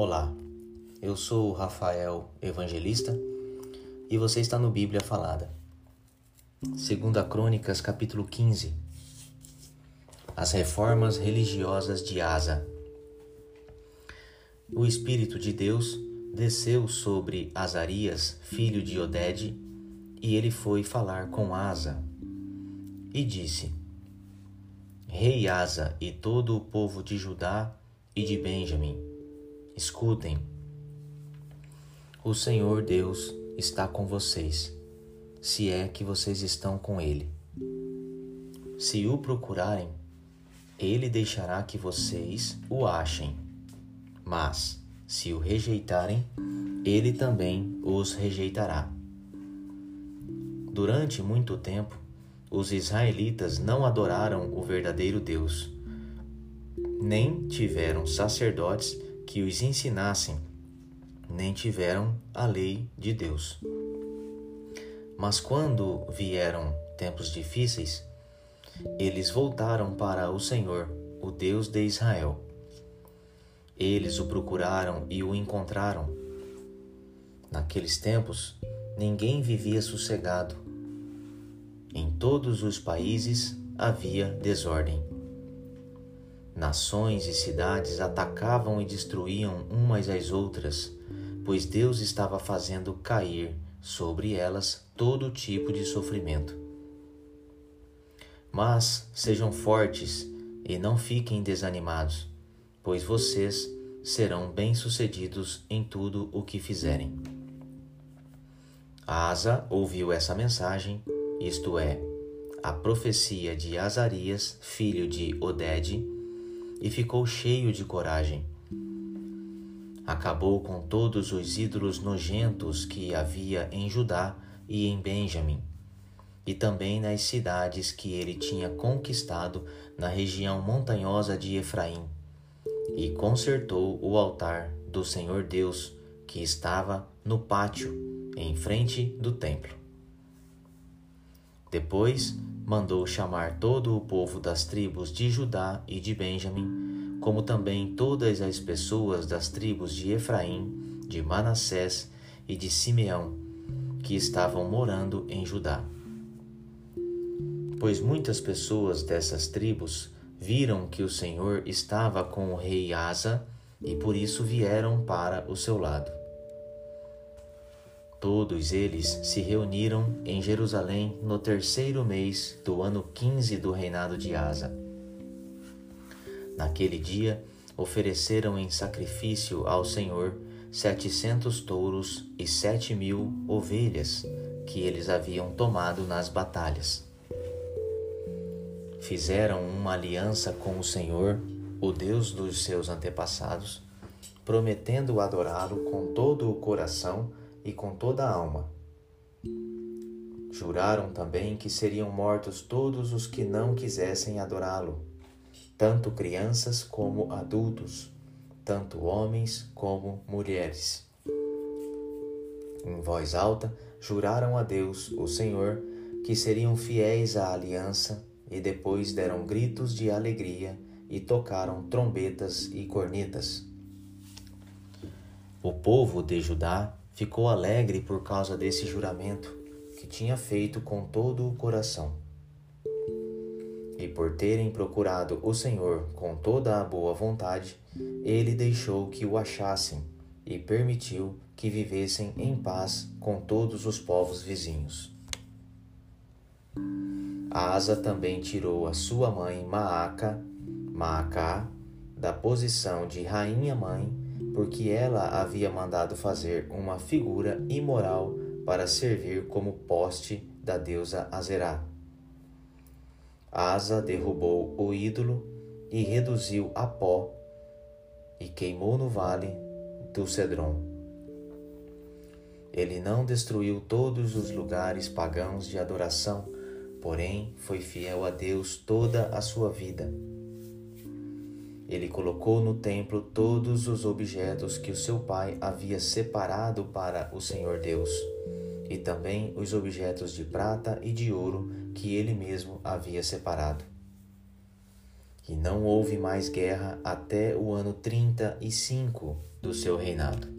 Olá, eu sou Rafael Evangelista e você está no Bíblia Falada. Segunda Crônicas, capítulo 15. As reformas religiosas de Asa. O Espírito de Deus desceu sobre Azarias, filho de Oded, e ele foi falar com Asa e disse: Rei Asa e todo o povo de Judá e de Benjamim, escutem. O Senhor Deus está com vocês, se é que vocês estão com Ele. Se o procurarem, Ele deixará que vocês o achem. Mas, se o rejeitarem, Ele também os rejeitará. Durante muito tempo, os israelitas não adoraram o verdadeiro Deus, nem tiveram sacerdotes que os ensinassem, nem tiveram a lei de Deus. Mas quando vieram tempos difíceis, eles voltaram para o Senhor, o Deus de Israel. Eles o procuraram e o encontraram. Naqueles tempos, ninguém vivia sossegado em todos os países havia desordem. Nações e cidades atacavam e destruíam umas às outras, pois Deus estava fazendo cair sobre elas todo tipo de sofrimento. Mas sejam fortes e não fiquem desanimados, pois vocês serão bem-sucedidos em tudo o que fizerem. Asa ouviu essa mensagem isto é, a profecia de Azarias, filho de Oded, e ficou cheio de coragem. Acabou com todos os ídolos nojentos que havia em Judá e em Benjamim, e também nas cidades que ele tinha conquistado na região montanhosa de Efraim, e consertou o altar do Senhor Deus que estava no pátio, em frente do templo. Depois mandou chamar todo o povo das tribos de Judá e de Benjamim, como também todas as pessoas das tribos de Efraim, de Manassés e de Simeão, que estavam morando em Judá. Pois muitas pessoas dessas tribos viram que o Senhor estava com o rei Asa e por isso vieram para o seu lado. Todos eles se reuniram em Jerusalém no terceiro mês do ano quinze do reinado de Asa. Naquele dia, ofereceram em sacrifício ao Senhor setecentos touros e sete mil ovelhas que eles haviam tomado nas batalhas. Fizeram uma aliança com o Senhor, o Deus dos seus antepassados, prometendo adorá-lo com todo o coração e com toda a alma. Juraram também que seriam mortos todos os que não quisessem adorá-lo, tanto crianças como adultos, tanto homens como mulheres. Em voz alta, juraram a Deus, o Senhor, que seriam fiéis à aliança e depois deram gritos de alegria e tocaram trombetas e cornetas. O povo de Judá ficou alegre por causa desse juramento que tinha feito com todo o coração. E por terem procurado o Senhor com toda a boa vontade, ele deixou que o achassem e permitiu que vivessem em paz com todos os povos vizinhos. Asa também tirou a sua mãe Maaca, Maacá, da posição de rainha-mãe porque ela havia mandado fazer uma figura imoral para servir como poste da deusa Azerá. Asa derrubou o ídolo e reduziu a pó e queimou no vale do Cedron. Ele não destruiu todos os lugares pagãos de adoração, porém foi fiel a Deus toda a sua vida ele colocou no templo todos os objetos que o seu pai havia separado para o Senhor Deus, e também os objetos de prata e de ouro que ele mesmo havia separado. E não houve mais guerra até o ano 35 do seu reinado.